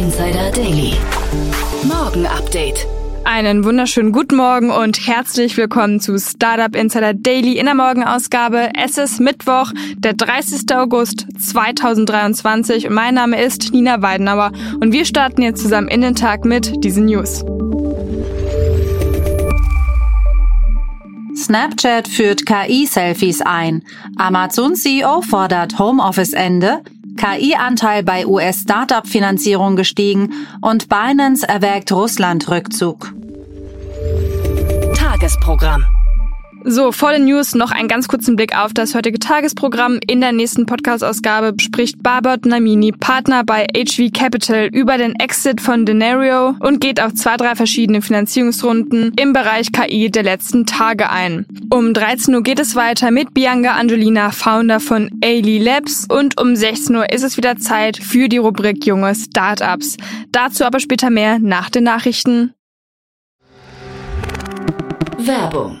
Insider Daily. Morgen Update. Einen wunderschönen guten Morgen und herzlich willkommen zu Startup Insider Daily in der Morgenausgabe. Es ist Mittwoch, der 30. August 2023 und mein Name ist Nina Weidenauer und wir starten jetzt zusammen in den Tag mit diesen News. Snapchat führt KI-Selfies ein. Amazon-CEO fordert Homeoffice-Ende. KI-Anteil bei US-Startup-Finanzierung gestiegen und Binance erwägt Russland-Rückzug. Tagesprogramm. So, vor den News noch einen ganz kurzen Blick auf das heutige Tagesprogramm. In der nächsten Podcast-Ausgabe spricht Barbot Namini, Partner bei HV Capital, über den Exit von Denario und geht auf zwei, drei verschiedene Finanzierungsrunden im Bereich KI der letzten Tage ein. Um 13 Uhr geht es weiter mit Bianca Angelina, Founder von Ailey Labs und um 16 Uhr ist es wieder Zeit für die Rubrik Junge Startups. Dazu aber später mehr nach den Nachrichten. Werbung.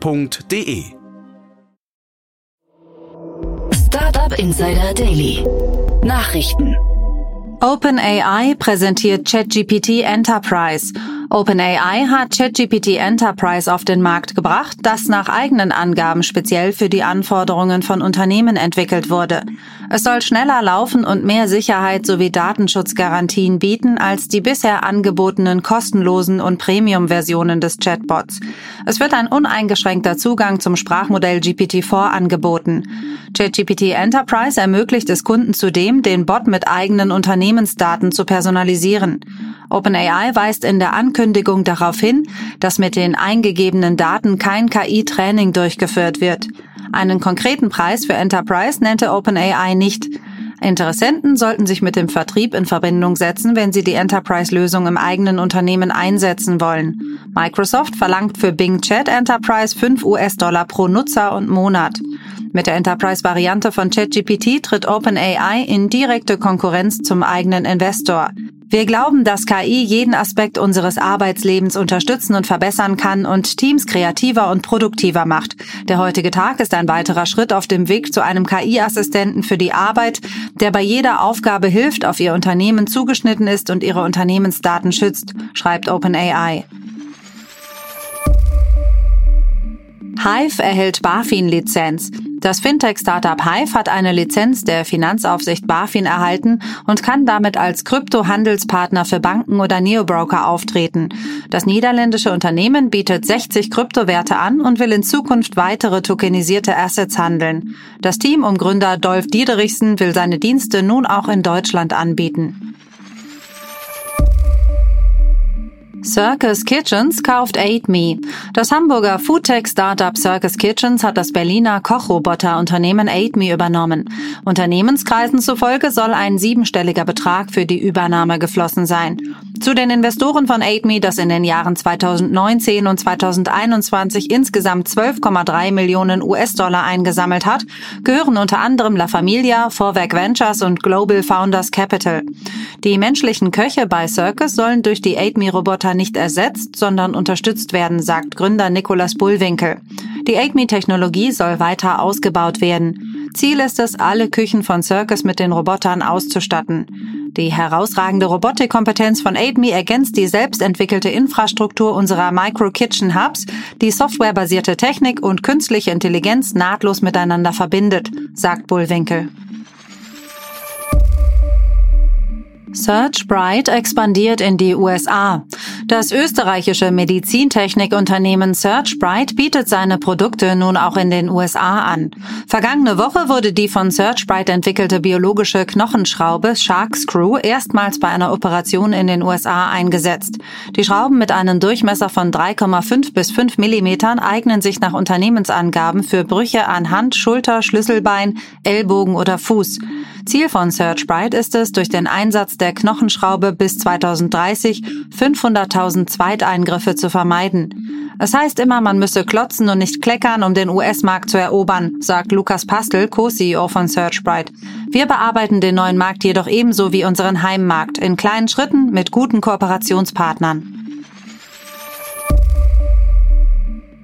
www.startup.de. Startup Insider Daily. Nachrichten. OpenAI präsentiert ChatGPT Enterprise. OpenAI hat ChatGPT Enterprise auf den Markt gebracht, das nach eigenen Angaben speziell für die Anforderungen von Unternehmen entwickelt wurde. Es soll schneller laufen und mehr Sicherheit sowie Datenschutzgarantien bieten als die bisher angebotenen kostenlosen und Premium-Versionen des Chatbots. Es wird ein uneingeschränkter Zugang zum Sprachmodell GPT-4 angeboten. ChatGPT Enterprise ermöglicht es Kunden zudem, den Bot mit eigenen Unternehmensdaten zu personalisieren. OpenAI weist in der Ankündigung darauf hin, dass mit den eingegebenen Daten kein KI-Training durchgeführt wird. Einen konkreten Preis für Enterprise nannte OpenAI nicht. Interessenten sollten sich mit dem Vertrieb in Verbindung setzen, wenn sie die Enterprise-Lösung im eigenen Unternehmen einsetzen wollen. Microsoft verlangt für Bing Chat Enterprise 5 US-Dollar pro Nutzer und Monat. Mit der Enterprise-Variante von ChatGPT tritt OpenAI in direkte Konkurrenz zum eigenen Investor. Wir glauben, dass KI jeden Aspekt unseres Arbeitslebens unterstützen und verbessern kann und Teams kreativer und produktiver macht. Der heutige Tag ist ein weiterer Schritt auf dem Weg zu einem KI-Assistenten für die Arbeit, der bei jeder Aufgabe hilft, auf Ihr Unternehmen zugeschnitten ist und Ihre Unternehmensdaten schützt, schreibt OpenAI. Hive erhält BaFin-Lizenz. Das Fintech-Startup Hive hat eine Lizenz der Finanzaufsicht BaFin erhalten und kann damit als Krypto-Handelspartner für Banken oder Neobroker auftreten. Das niederländische Unternehmen bietet 60 Kryptowerte an und will in Zukunft weitere tokenisierte Assets handeln. Das Team um Gründer Dolf Diederichsen will seine Dienste nun auch in Deutschland anbieten. Circus Kitchens kauft AidMe. Das Hamburger Foodtech-Startup Circus Kitchens hat das Berliner Kochroboter-Unternehmen AidMe übernommen. Unternehmenskreisen zufolge soll ein siebenstelliger Betrag für die Übernahme geflossen sein. Zu den Investoren von AidMe, das in den Jahren 2019 und 2021 insgesamt 12,3 Millionen US-Dollar eingesammelt hat, gehören unter anderem La Familia, Vorwerk Ventures und Global Founders Capital. Die menschlichen Köche bei Circus sollen durch die AidMe-Roboter nicht ersetzt, sondern unterstützt werden, sagt Gründer Nicolas Bullwinkel. Die AidMe-Technologie soll weiter ausgebaut werden. Ziel ist es, alle Küchen von Circus mit den Robotern auszustatten. Die herausragende Robotikkompetenz von AidMe ergänzt die selbstentwickelte Infrastruktur unserer Micro Kitchen Hubs, die softwarebasierte Technik und künstliche Intelligenz nahtlos miteinander verbindet, sagt Bullwinkel. Search Bright expandiert in die USA. Das österreichische Medizintechnikunternehmen Search Bright bietet seine Produkte nun auch in den USA an. Vergangene Woche wurde die von Search Bright entwickelte biologische Knochenschraube Shark Screw erstmals bei einer Operation in den USA eingesetzt. Die Schrauben mit einem Durchmesser von 3,5 bis 5 Millimetern eignen sich nach Unternehmensangaben für Brüche an Hand, Schulter, Schlüsselbein, Ellbogen oder Fuß. Ziel von Search Bright ist es, durch den Einsatz der Knochenschraube bis 2030 500.000 Zweiteingriffe zu vermeiden. Es heißt immer, man müsse klotzen und nicht kleckern, um den US-Markt zu erobern, sagt Lukas Pastel, Co-CEO von Searchbright. Wir bearbeiten den neuen Markt jedoch ebenso wie unseren Heimmarkt in kleinen Schritten mit guten Kooperationspartnern.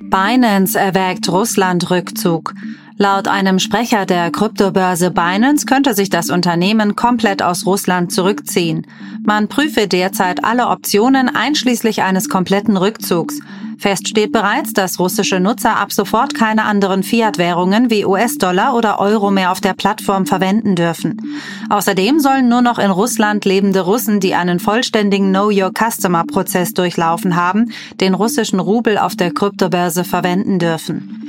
Binance erwägt Russland-Rückzug. Laut einem Sprecher der Kryptobörse Binance könnte sich das Unternehmen komplett aus Russland zurückziehen. Man prüfe derzeit alle Optionen einschließlich eines kompletten Rückzugs. Fest steht bereits, dass russische Nutzer ab sofort keine anderen Fiat-Währungen wie US-Dollar oder Euro mehr auf der Plattform verwenden dürfen. Außerdem sollen nur noch in Russland lebende Russen, die einen vollständigen Know-Your-Customer-Prozess durchlaufen haben, den russischen Rubel auf der Kryptobörse verwenden dürfen.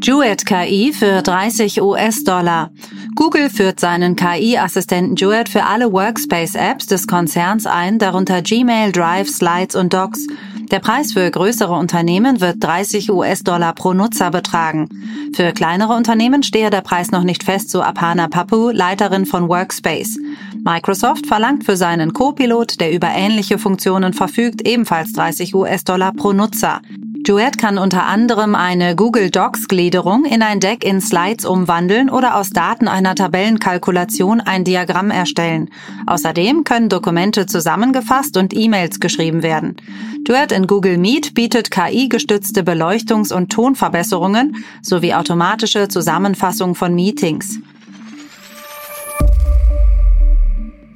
Duet KI für 30 US-Dollar. Google führt seinen KI-Assistenten Duet für alle Workspace-Apps des Konzerns ein, darunter Gmail, Drive, Slides und Docs. Der Preis für größere Unternehmen wird 30 US-Dollar pro Nutzer betragen. Für kleinere Unternehmen stehe der Preis noch nicht fest, so Apana Papu, Leiterin von Workspace. Microsoft verlangt für seinen Copilot, der über ähnliche Funktionen verfügt, ebenfalls 30 US-Dollar pro Nutzer. Duet kann unter anderem eine Google Docs Gliederung in ein Deck in Slides umwandeln oder aus Daten einer Tabellenkalkulation ein Diagramm erstellen. Außerdem können Dokumente zusammengefasst und E-Mails geschrieben werden. Duet in Google Meet bietet KI-gestützte Beleuchtungs- und Tonverbesserungen sowie automatische Zusammenfassung von Meetings.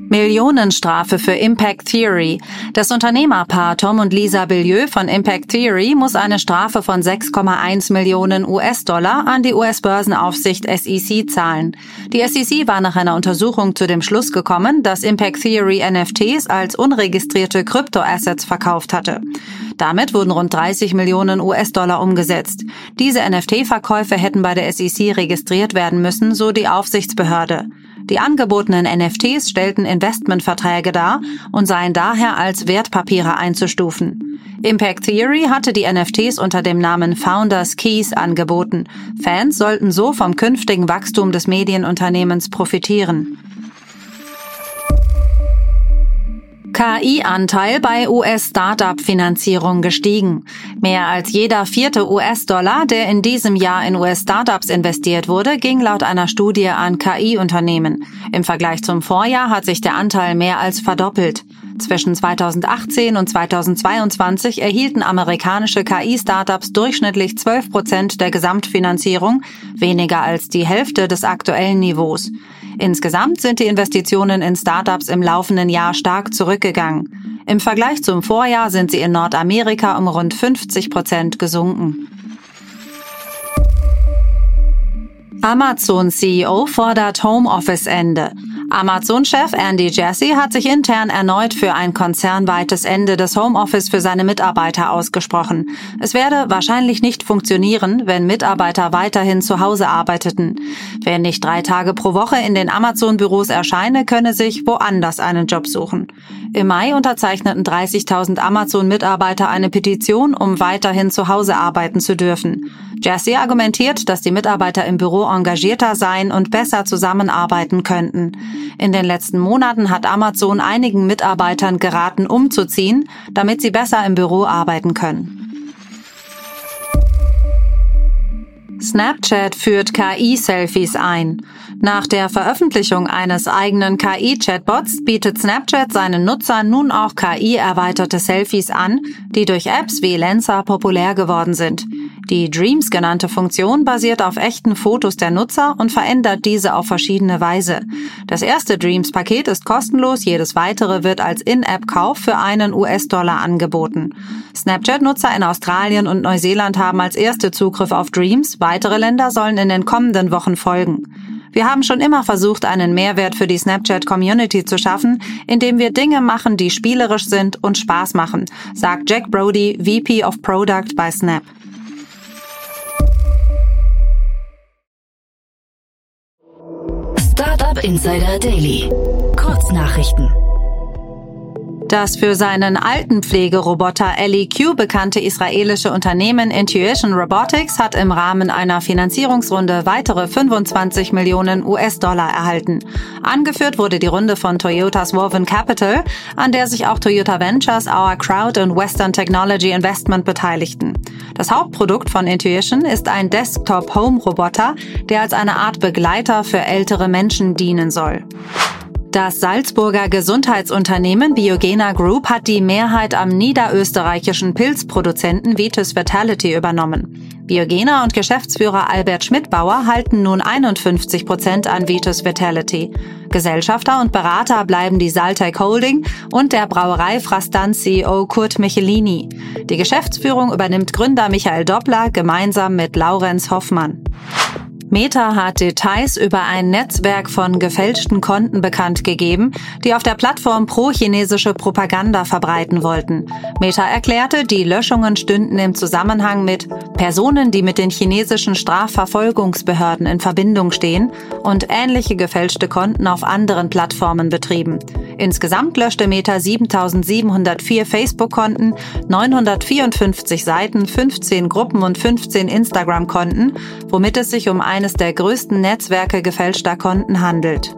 Millionenstrafe für Impact Theory. Das Unternehmerpaar Tom und Lisa Billieu von Impact Theory muss eine Strafe von 6,1 Millionen US-Dollar an die US-Börsenaufsicht SEC zahlen. Die SEC war nach einer Untersuchung zu dem Schluss gekommen, dass Impact Theory NFTs als unregistrierte Kryptoassets verkauft hatte. Damit wurden rund 30 Millionen US-Dollar umgesetzt. Diese NFT-Verkäufe hätten bei der SEC registriert werden müssen, so die Aufsichtsbehörde. Die angebotenen NFTs stellten Investmentverträge dar und seien daher als Wertpapiere einzustufen. Impact Theory hatte die NFTs unter dem Namen Founders Keys angeboten. Fans sollten so vom künftigen Wachstum des Medienunternehmens profitieren. KI-Anteil bei US-Startup-Finanzierung gestiegen. Mehr als jeder vierte US-Dollar, der in diesem Jahr in US-Startups investiert wurde, ging laut einer Studie an KI-Unternehmen. Im Vergleich zum Vorjahr hat sich der Anteil mehr als verdoppelt. Zwischen 2018 und 2022 erhielten amerikanische KI-Startups durchschnittlich 12 Prozent der Gesamtfinanzierung, weniger als die Hälfte des aktuellen Niveaus. Insgesamt sind die Investitionen in Startups im laufenden Jahr stark zurückgegangen. Im Vergleich zum Vorjahr sind sie in Nordamerika um rund 50 Prozent gesunken. Amazon-CEO fordert Homeoffice-Ende. Amazon-Chef Andy Jassy hat sich intern erneut für ein konzernweites Ende des Homeoffice für seine Mitarbeiter ausgesprochen. Es werde wahrscheinlich nicht funktionieren, wenn Mitarbeiter weiterhin zu Hause arbeiteten. Wer nicht drei Tage pro Woche in den Amazon-Büros erscheine, könne sich woanders einen Job suchen. Im Mai unterzeichneten 30.000 Amazon-Mitarbeiter eine Petition, um weiterhin zu Hause arbeiten zu dürfen. Jassy argumentiert, dass die Mitarbeiter im Büro engagierter seien und besser zusammenarbeiten könnten. In den letzten Monaten hat Amazon einigen Mitarbeitern geraten, umzuziehen, damit sie besser im Büro arbeiten können. Snapchat führt KI-Selfies ein. Nach der Veröffentlichung eines eigenen KI-Chatbots bietet Snapchat seinen Nutzern nun auch KI-erweiterte Selfies an, die durch Apps wie Lensa populär geworden sind. Die Dreams genannte Funktion basiert auf echten Fotos der Nutzer und verändert diese auf verschiedene Weise. Das erste Dreams-Paket ist kostenlos, jedes weitere wird als In-App-Kauf für einen US-Dollar angeboten. Snapchat-Nutzer in Australien und Neuseeland haben als erste Zugriff auf Dreams, weitere Länder sollen in den kommenden Wochen folgen. Wir haben schon immer versucht, einen Mehrwert für die Snapchat-Community zu schaffen, indem wir Dinge machen, die spielerisch sind und Spaß machen, sagt Jack Brody, VP of Product bei Snap. Insider Daily. Kurznachrichten. Das für seinen Altenpflegeroboter LEQ bekannte israelische Unternehmen Intuition Robotics hat im Rahmen einer Finanzierungsrunde weitere 25 Millionen US-Dollar erhalten. Angeführt wurde die Runde von Toyotas Woven Capital, an der sich auch Toyota Ventures, Our Crowd und Western Technology Investment beteiligten. Das Hauptprodukt von Intuition ist ein Desktop-Home-Roboter, der als eine Art Begleiter für ältere Menschen dienen soll. Das Salzburger Gesundheitsunternehmen Biogena Group hat die Mehrheit am niederösterreichischen Pilzproduzenten Vitus Vitality übernommen. Biogena und Geschäftsführer Albert Schmidbauer halten nun 51 Prozent an Vitus Vitality. Gesellschafter und Berater bleiben die Saltec Holding und der Brauerei Frastan CEO Kurt Michelini. Die Geschäftsführung übernimmt Gründer Michael Doppler gemeinsam mit Laurenz Hoffmann. Meta hat Details über ein Netzwerk von gefälschten Konten bekannt gegeben, die auf der Plattform pro-chinesische Propaganda verbreiten wollten. Meta erklärte, die Löschungen stünden im Zusammenhang mit Personen, die mit den chinesischen Strafverfolgungsbehörden in Verbindung stehen und ähnliche gefälschte Konten auf anderen Plattformen betrieben. Insgesamt löschte Meta 7704 Facebook-Konten, 954 Seiten, 15 Gruppen und 15 Instagram-Konten, womit es sich um eines der größten Netzwerke gefälschter Konten handelt.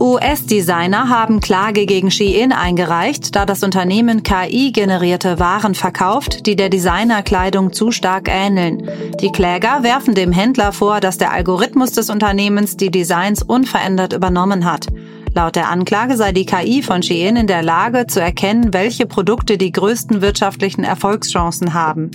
US-Designer haben Klage gegen Shein eingereicht, da das Unternehmen KI-generierte Waren verkauft, die der Designerkleidung zu stark ähneln. Die Kläger werfen dem Händler vor, dass der Algorithmus des Unternehmens die Designs unverändert übernommen hat. Laut der Anklage sei die KI von Shein in der Lage zu erkennen, welche Produkte die größten wirtschaftlichen Erfolgschancen haben.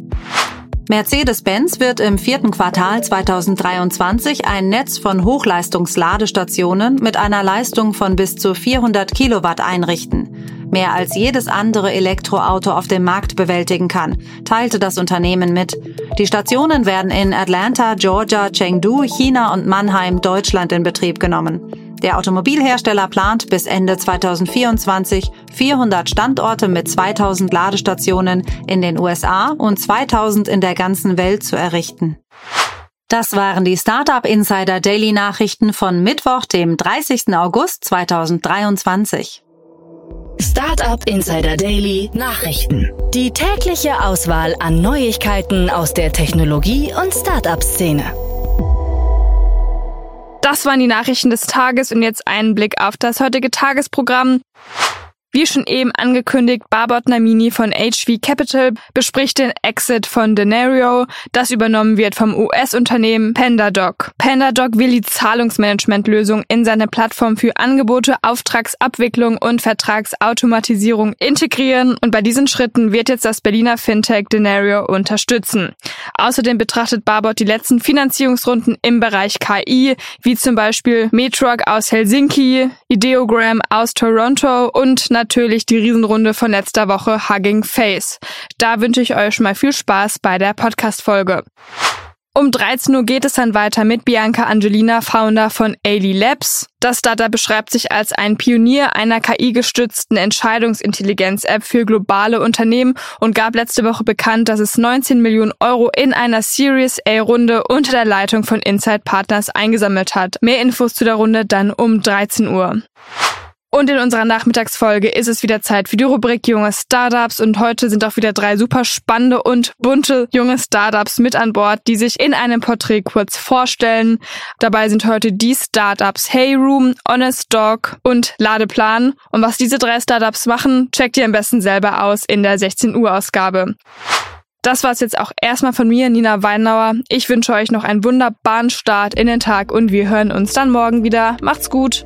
Mercedes-Benz wird im vierten Quartal 2023 ein Netz von Hochleistungsladestationen mit einer Leistung von bis zu 400 Kilowatt einrichten. Mehr als jedes andere Elektroauto auf dem Markt bewältigen kann, teilte das Unternehmen mit. Die Stationen werden in Atlanta, Georgia, Chengdu, China und Mannheim, Deutschland in Betrieb genommen. Der Automobilhersteller plant bis Ende 2024 400 Standorte mit 2000 Ladestationen in den USA und 2000 in der ganzen Welt zu errichten. Das waren die Startup Insider Daily Nachrichten von Mittwoch, dem 30. August 2023. Startup Insider Daily Nachrichten. Die tägliche Auswahl an Neuigkeiten aus der Technologie- und Startup-Szene. Das waren die Nachrichten des Tages und jetzt einen Blick auf das heutige Tagesprogramm. Wie schon eben angekündigt, Barbot Namini von HV Capital bespricht den Exit von Denario, das übernommen wird vom US-Unternehmen PandaDoc. PandaDoc will die Zahlungsmanagementlösung in seine Plattform für Angebote, Auftragsabwicklung und Vertragsautomatisierung integrieren und bei diesen Schritten wird jetzt das Berliner Fintech Denario unterstützen. Außerdem betrachtet Barbot die letzten Finanzierungsrunden im Bereich KI, wie zum Beispiel Metrog aus Helsinki, Ideogram aus Toronto und natürlich die Riesenrunde von letzter Woche Hugging Face. Da wünsche ich euch schon mal viel Spaß bei der Podcast-Folge. Um 13 Uhr geht es dann weiter mit Bianca Angelina, Founder von Ailey Labs. Das Startup beschreibt sich als ein Pionier einer KI-gestützten Entscheidungsintelligenz-App für globale Unternehmen und gab letzte Woche bekannt, dass es 19 Millionen Euro in einer Series A-Runde unter der Leitung von Inside Partners eingesammelt hat. Mehr Infos zu der Runde dann um 13 Uhr. Und in unserer Nachmittagsfolge ist es wieder Zeit für die Rubrik junge Startups und heute sind auch wieder drei super spannende und bunte junge Startups mit an Bord, die sich in einem Porträt kurz vorstellen. Dabei sind heute die Startups Heyroom, Honest Dog und Ladeplan. Und was diese drei Startups machen, checkt ihr am besten selber aus in der 16 Uhr Ausgabe. Das war's jetzt auch erstmal von mir, Nina Weinauer. Ich wünsche euch noch einen wunderbaren Start in den Tag und wir hören uns dann morgen wieder. Macht's gut!